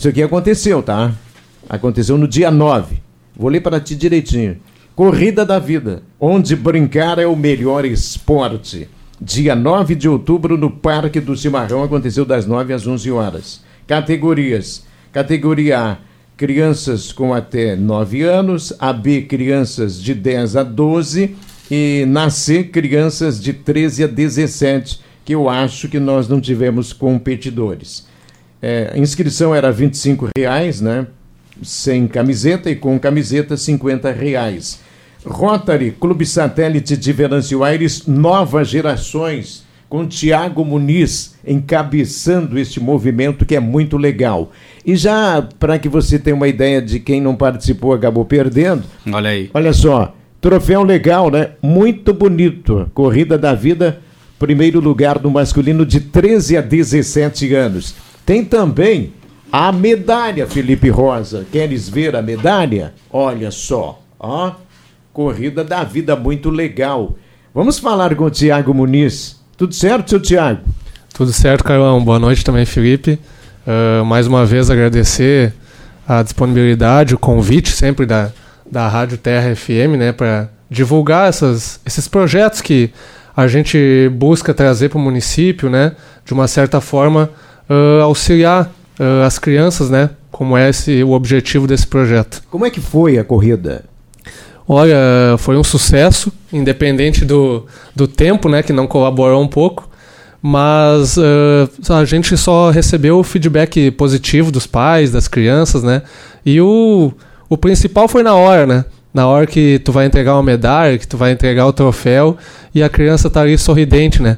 Isso aqui aconteceu, tá? Aconteceu no dia 9. Vou ler para ti direitinho. Corrida da Vida, onde brincar é o melhor esporte. Dia 9 de outubro, no Parque do Cimarrão, aconteceu das 9 às 11 horas. Categorias: Categoria A, crianças com até 9 anos, a B, crianças de 10 a 12 e na C, crianças de 13 a 17, que eu acho que nós não tivemos competidores. É, a inscrição era R$ reais, né? Sem camiseta e com camiseta R$ reais. Rotary, Clube Satélite de Venâncio Aires, novas gerações, com Tiago Muniz encabeçando este movimento que é muito legal. E já para que você tenha uma ideia de quem não participou acabou perdendo. Olha aí. Olha só, troféu legal, né? Muito bonito. Corrida da Vida, primeiro lugar no masculino de 13 a 17 anos. Tem também a medalha, Felipe Rosa. Queres ver a medalha? Olha só, ó. Corrida da vida muito legal. Vamos falar com o Tiago Muniz. Tudo certo, seu Tiago? Tudo certo, Carlão. Boa noite também, Felipe. Uh, mais uma vez agradecer a disponibilidade, o convite sempre da, da Rádio Terra FM, né, para divulgar essas, esses projetos que a gente busca trazer para o município, né, de uma certa forma uh, auxiliar uh, as crianças, né? Como é esse, o objetivo desse projeto. Como é que foi a corrida? Olha, foi um sucesso, independente do, do tempo, né? Que não colaborou um pouco. Mas uh, a gente só recebeu o feedback positivo dos pais, das crianças, né? E o, o principal foi na hora, né? Na hora que tu vai entregar uma medalha, que tu vai entregar o troféu e a criança tá ali sorridente, né?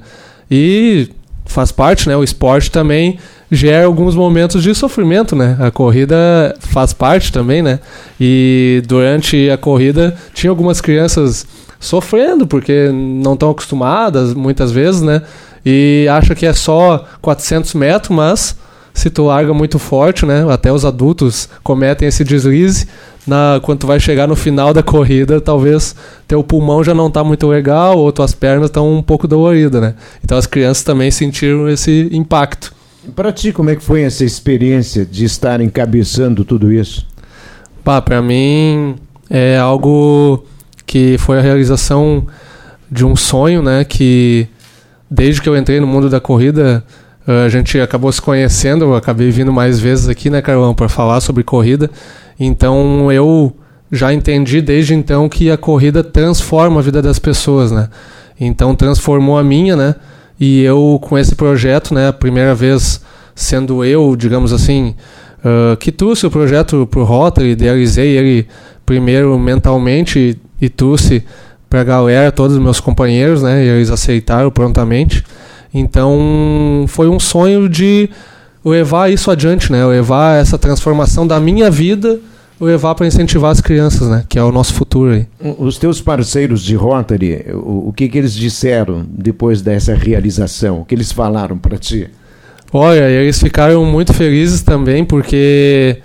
E faz parte, né? O esporte também gera alguns momentos de sofrimento, né? A corrida faz parte também, né? E durante a corrida tinha algumas crianças sofrendo porque não estão acostumadas muitas vezes, né? E acha que é só 400 metros, mas se tu larga muito forte, né? Até os adultos cometem esse deslize. Na, quando tu vai chegar no final da corrida, talvez teu pulmão já não está muito legal ou tuas pernas estão um pouco doloridas, né? Então as crianças também sentiram esse impacto. Para ti, como é que foi essa experiência de estar encabeçando tudo isso? Pá, para mim é algo que foi a realização de um sonho, né? Que desde que eu entrei no mundo da corrida, a gente acabou se conhecendo, eu acabei vindo mais vezes aqui, né, Carlão, para falar sobre corrida. Então eu já entendi desde então que a corrida transforma a vida das pessoas, né? Então transformou a minha, né? E eu, com esse projeto, né, a primeira vez sendo eu, digamos assim, uh, que trouxe o projeto para o Rotary, idealizei ele primeiro mentalmente e, trouxe para a galera, todos os meus companheiros, né, e eles aceitaram prontamente. Então, foi um sonho de levar isso adiante, né, levar essa transformação da minha vida levar para incentivar as crianças, né? Que é o nosso futuro aí. Os teus parceiros de Rotary, o, o que, que eles disseram depois dessa realização? O que eles falaram para ti? Olha, eles ficaram muito felizes também, porque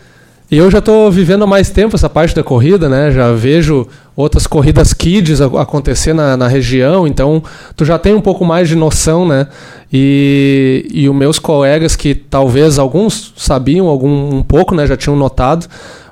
eu já estou vivendo há mais tempo essa parte da corrida, né? Já vejo outras corridas kids acontecer na, na região, então tu já tem um pouco mais de noção, né? E, e os meus colegas que talvez alguns sabiam algum um pouco, né? Já tinham notado,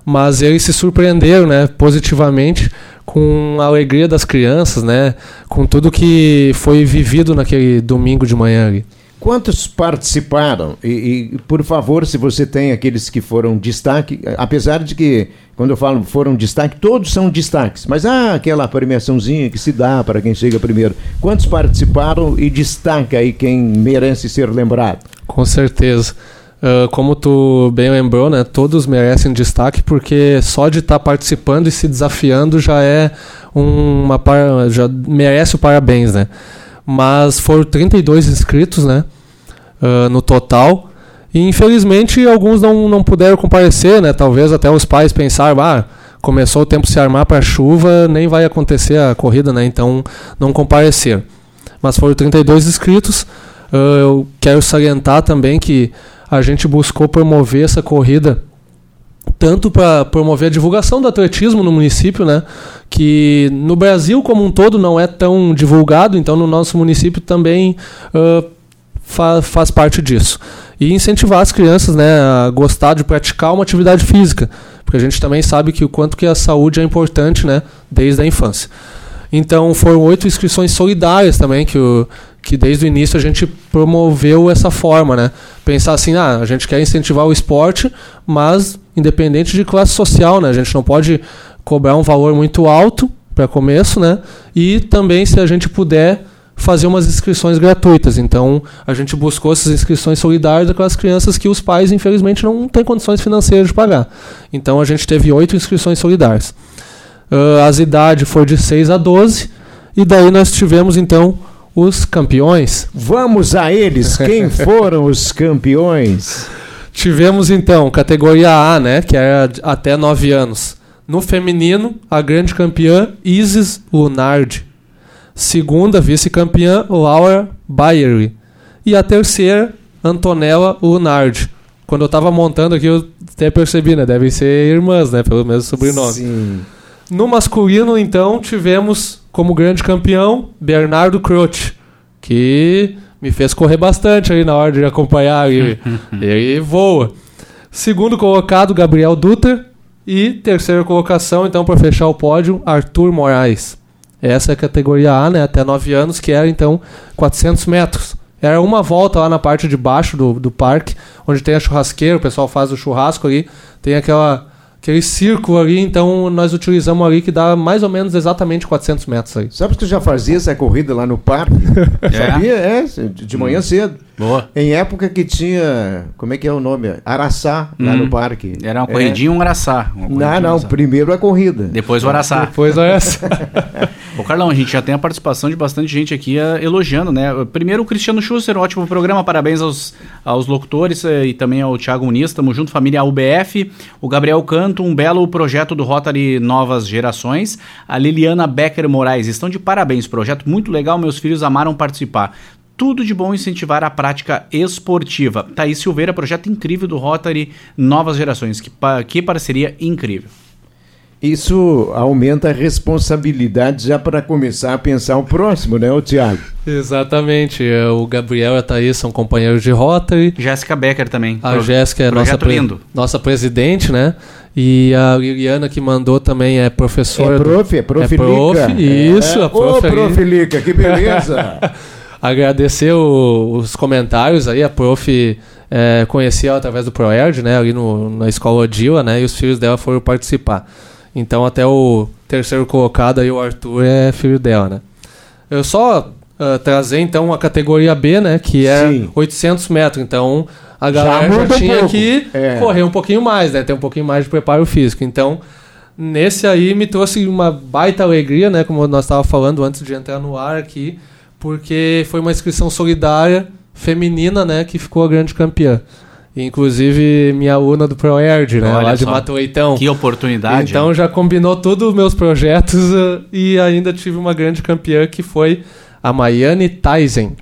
mas eles se surpreenderam, né, positivamente com a alegria das crianças, né, com tudo que foi vivido naquele domingo de manhã ali. Quantos participaram? E, e, por favor, se você tem aqueles que foram destaque, apesar de que, quando eu falo foram destaque, todos são destaques, mas há aquela premiaçãozinha que se dá para quem chega primeiro. Quantos participaram e destaca aí quem merece ser lembrado? Com certeza. Uh, como tu bem lembrou, né, todos merecem destaque porque só de estar tá participando e se desafiando já é uma já merece o parabéns, né? Mas foram 32 inscritos, né, uh, no total. E infelizmente alguns não, não puderam comparecer, né? Talvez até os pais pensaram, ah, começou o tempo se armar para chuva, nem vai acontecer a corrida, né? Então não compareceram. Mas foram 32 inscritos. Uh, eu quero salientar também que a gente buscou promover essa corrida tanto para promover a divulgação do atletismo no município, né? Que no Brasil como um todo não é tão divulgado, então no nosso município também uh, fa faz parte disso. e incentivar as crianças né, a gostar de praticar uma atividade física, porque a gente também sabe que o quanto que a saúde é importante né, desde a infância. Então foram oito inscrições solidárias também que, o, que desde o início a gente promoveu essa forma, né? Pensar assim, ah, a gente quer incentivar o esporte, mas independente de classe social, né? A gente não pode cobrar um valor muito alto para começo, né? E também se a gente puder fazer umas inscrições gratuitas. Então, a gente buscou essas inscrições solidárias aquelas crianças que os pais, infelizmente, não têm condições financeiras de pagar. Então, a gente teve oito inscrições solidárias. Uh, as idades foram de 6 a 12, e daí nós tivemos, então, os campeões. Vamos a eles, quem foram os campeões? Tivemos, então, categoria A, né, que era até 9 anos. No feminino, a grande campeã Isis Lunardi. Segunda vice-campeã, Laura Bayery. E a terceira, Antonella Lunardi. Quando eu estava montando aqui, eu até percebi, né? Devem ser irmãs, né? Pelo mesmo sobrenome. Sim. No masculino, então, tivemos como grande campeão Bernardo Croce, que me fez correr bastante aí na hora de acompanhar. Ele, ele voa. Segundo colocado, Gabriel Dutra. E terceira colocação, então, para fechar o pódio, Arthur Moraes. Essa é a categoria A, né? Até 9 anos, que era então 400 metros. Era uma volta lá na parte de baixo do, do parque, onde tem a churrasqueira, o pessoal faz o churrasco ali. Tem aquela aquele círculo ali, então nós utilizamos ali que dá mais ou menos exatamente 400 metros aí. Sabe que eu já fazia essa corrida lá no parque? É? Sabia? É, de manhã cedo. Boa. Em época que tinha, como é que é o nome? Araçá, lá Hum. no parque. Era uma É. corridinha e um araçá. Não, um não, araçá. primeiro a corrida. Depois o araçá. Depois olha essa. Ô Carlão, a gente já tem a participação de bastante gente aqui eh, elogiando, né? Primeiro o Cristiano Schuster, ótimo programa, parabéns aos, aos locutores eh, e também ao Thiago Muniz, tamo junto, família UBF. O Gabriel Canto, um belo projeto do Rotary Novas Gerações. A Liliana Becker Moraes, estão de parabéns, projeto muito legal, meus filhos amaram participar. Tudo de bom incentivar a prática esportiva. Thaís Silveira, projeto incrível do Rotary Novas Gerações. Que, que parceria incrível. Isso aumenta a responsabilidade já para começar a pensar o próximo, né, o Tiago? Exatamente. é, O Gabriel e a Thaís são companheiros de Rotary. Jéssica Becker também. A Pro- Jéssica é nossa, pre- lindo. nossa presidente, né? E a Liliana que mandou também é professora. É do- prof, é prof, É prof, Lica. isso, é. a prof Ô, prof Lica, que beleza. Agradecer o- os comentários aí, a prof é, conheci ela através do Proerd, né, ali no, na escola Odila, né, e os filhos dela foram participar. Então até o terceiro colocado aí, o Arthur, é filho dela, né. Eu só ah, trazer então a categoria B, né, que é Sim. 800 metros, então a Já galera já, um tinha pouco. que É. correr um pouquinho mais, né, ter um pouquinho mais de preparo físico. Então Nesse aí me trouxe uma baita alegria, né? Como nós estávamos falando antes de entrar no ar aqui, porque foi uma inscrição solidária feminina, né? Que ficou a grande campeã. Inclusive minha aluna do ProErd, né? Olha lá de só. Mato Leitão. Que oportunidade. Então já combinou todos os meus projetos eh, e ainda tive uma grande campeã que foi a Maiane Tyson.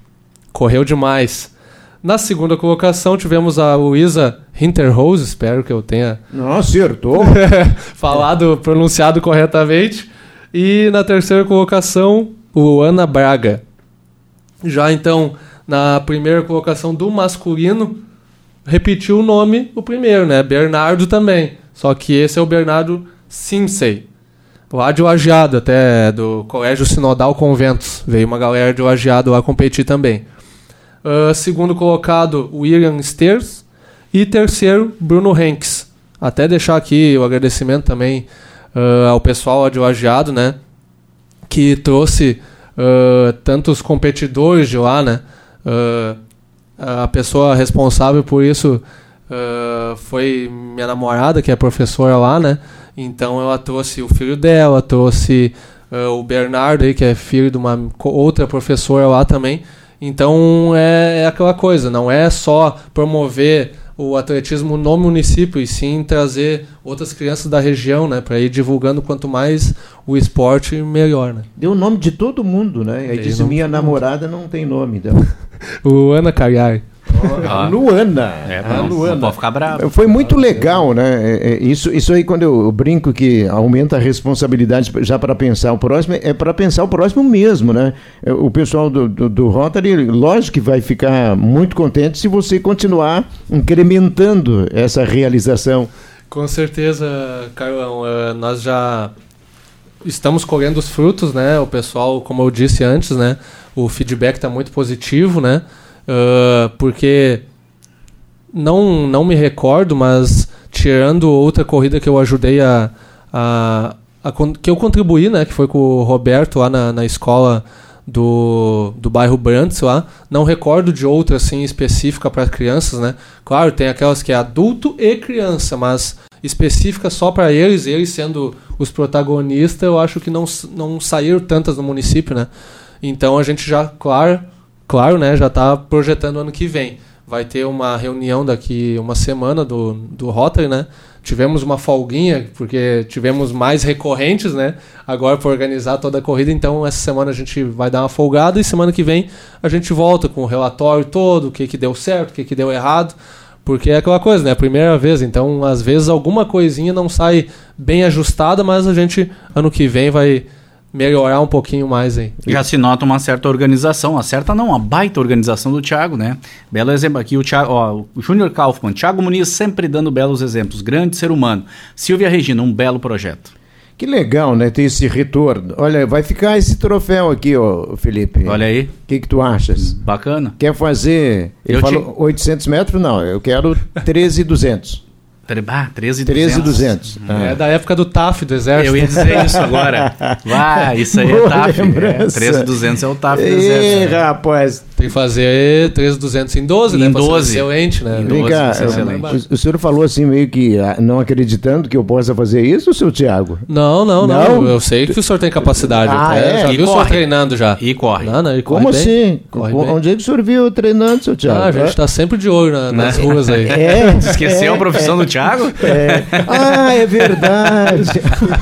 Correu demais. Na segunda colocação tivemos a Luísa Hinterrose, espero que eu tenha Não, acertou. falado, pronunciado corretamente. E na terceira colocação, o Ana Braga. Já então, na primeira colocação do masculino, repetiu o nome, o primeiro, né? Bernardo também. Só que esse é o Bernardo Simsey. Lá de Lajeado, até do Colégio Sinodal Conventos. Veio uma galera de Lajeado lá competir também. Ah, segundo colocado, William Steers. E terceiro, Bruno Henks. Até deixar aqui o agradecimento também ah, ao pessoal lá de Lajeado, né? Que trouxe ah, tantos competidores de lá, né? Ah, a pessoa responsável por isso ah, foi minha namorada, que é professora lá, né? Então ela trouxe o filho dela, trouxe o Bernardo aí, que é filho de uma outra professora lá também. Então é, é aquela coisa, não é só promover o atletismo no município e sim trazer outras crianças da região, né, para ir divulgando quanto mais o esporte melhor, né. Deu o nome de todo mundo, né? Aí disse nome minha namorada não tem nome dela. O Ana Cagliari. A Luana. É, a não, Luana. não pode ficar bravo. Foi muito legal, né? É, é, Isso, isso aí, quando eu brinco que aumenta a responsabilidade já para pensar o próximo, é para pensar o próximo mesmo, né? É, O pessoal do, do, do Rotary, lógico que vai ficar muito contente se você continuar incrementando essa realização. Com certeza, Carlão. nós já estamos colhendo os frutos, né? O pessoal, como eu disse antes, né? O feedback está muito positivo, né? Ah, porque não, não me recordo, mas tirando outra corrida que eu ajudei a, a, a que eu contribuí, né? Que foi com o Roberto lá na, na escola do, do bairro Brantes lá. Não recordo de outra assim específica para crianças, né? Claro, tem aquelas que é adulto e criança, mas específica só para eles, eles sendo os protagonistas, eu acho que não, não saíram tantas no município, né? Então a gente já, claro, claro, né, já está projetando ano que vem. Vai ter uma reunião daqui uma semana do, do Rotary, né? Tivemos uma folguinha, porque tivemos mais recorrentes, né? Agora para organizar toda a corrida, então essa semana a gente vai dar uma folgada e semana que vem a gente volta com o relatório todo, o que, que deu certo, o que, que deu errado. Porque é aquela coisa, né? Primeira vez, então às vezes alguma coisinha não sai bem ajustada, mas a gente ano que vem vai melhorar um pouquinho mais aí. Já se nota uma certa organização, uma certa não, uma baita organização do Thiago, né? Belo exemplo aqui, o Thiago, ó, o Júnior Kaufmann, Thiago Muniz sempre dando belos exemplos, grande ser humano. Silvia Regina, um belo projeto. Que legal, né? Ter esse retorno. Olha, vai ficar esse troféu aqui, ó, Felipe. Olha aí, O que, que tu achas? bacana. Quer fazer. Ele Eu falou 800 metros? Não, eu quero 13,200. Ah, 13 13,200. Ah. É da época do TAF, do exército. Eu ia dizer isso agora. Vai, isso aí é Boa TAF. É, lembrança. 13,200 é o TAF do Ih, exército. né? rapaz. Tem que fazer 3,200 em 12, né? Em ser 12. excelente, né? Em Vem 12, cá, isso é o, o senhor falou assim, meio que ah, não acreditando que eu possa fazer isso, seu Tiago? Não, não, não, Não? Eu sei que o senhor tem capacidade. Ah, até. é? Já E viu o senhor corre. treinando já? E corre. Não, não, Como corre bem. assim? Corre bem. Onde é que o senhor viu treinando, seu Tiago? Ah, a gente tá sempre de olho na- nas Né? ruas aí. É, Esqueceu é, a profissão do Thiago? é. Ah, é verdade.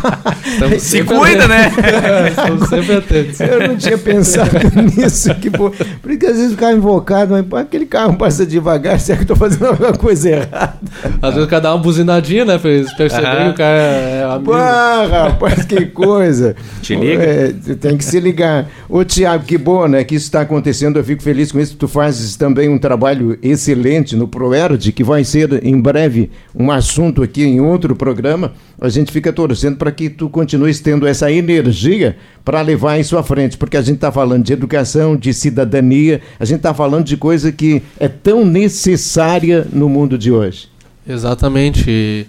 Se cuida, né? atentos. Estamos sempre atentos. Eu não tinha pensado nisso. Que, pô, porque às vezes ficava invocado, mas aquele carro passa devagar, será que eu tô fazendo alguma coisa errada? Às vezes o cara dá uma buzinadinha, né? Pra eles perceberem que o cara é amigo. Ah, rapaz, que coisa. Te liga. É, tem que se ligar. Ô, Tiago, que bom, né, que isso está acontecendo. Eu fico feliz com isso. Tu fazes também um trabalho excelente no ProERD, que vai ser em breve um assunto aqui em outro programa. A gente fica torcendo para que tu continues tendo essa energia para levar isso à frente, porque a gente está falando de educação, de cidadania, a gente está falando de coisa que é tão necessária no mundo de hoje. Exatamente.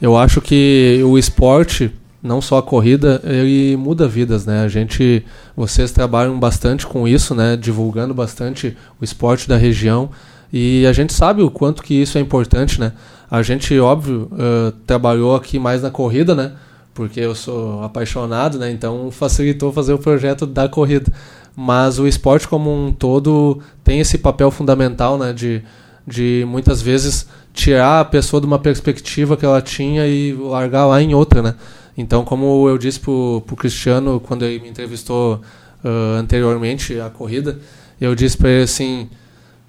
Eu acho que o esporte, não só a corrida, ele muda vidas, né? A gente, vocês trabalham bastante com isso, né? Divulgando bastante o esporte da região e a gente sabe o quanto que isso é importante, né? A gente, óbvio, eh, trabalhou aqui mais na corrida, né? Porque eu sou apaixonado, né? Então facilitou fazer o projeto da corrida. Mas o esporte como um todo tem esse papel fundamental, né? De, de muitas vezes tirar a pessoa de uma perspectiva que ela tinha e largar lá em outra, né? Então, como eu disse pro, pro Cristiano quando ele me entrevistou ah, anteriormente a corrida, eu disse para ele assim,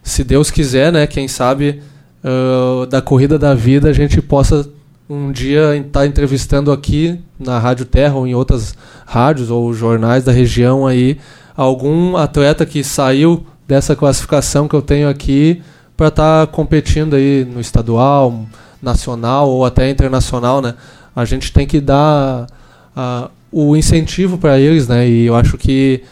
se Deus quiser, né, quem sabe ah, da corrida da vida a gente possa um dia estar entrevistando aqui na Rádio Terra ou em outras rádios ou jornais da região aí algum atleta que saiu dessa classificação que eu tenho aqui para estar competindo aí no estadual, nacional ou até internacional, né? A gente tem que dar ah, o incentivo para eles, né? E eu acho que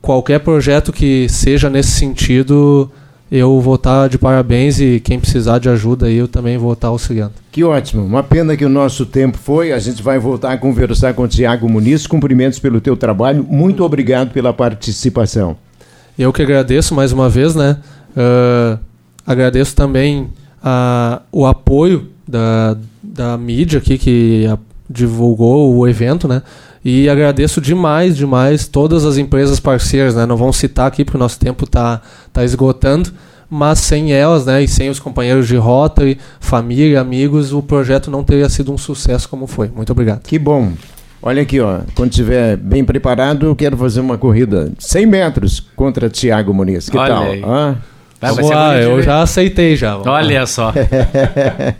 qualquer projeto que seja nesse sentido, eu vou estar de parabéns e quem precisar de ajuda aí eu também vou estar auxiliando. Que ótimo. Uma pena que o nosso tempo foi. A gente vai voltar a conversar com o Tiago Muniz. Cumprimentos pelo teu trabalho. Muito obrigado pela participação. Eu que agradeço mais uma vez, né? Ah, agradeço também ah, o apoio da, da mídia aqui que a- divulgou o evento, né? E agradeço demais, demais todas as empresas parceiras, né? Não vamos citar aqui porque o nosso tempo tá, tá esgotando, mas sem elas, né? E sem os companheiros de rota, e família, amigos, o projeto não teria sido um sucesso como foi. Muito obrigado. Que bom. Olha aqui, ó. Quando estiver bem preparado, eu quero fazer uma corrida 100 metros contra Tiago Muniz. Que Olha tal? aí. Hã? Vai, vai Vamos lá, eu já aceitei já. Olha só.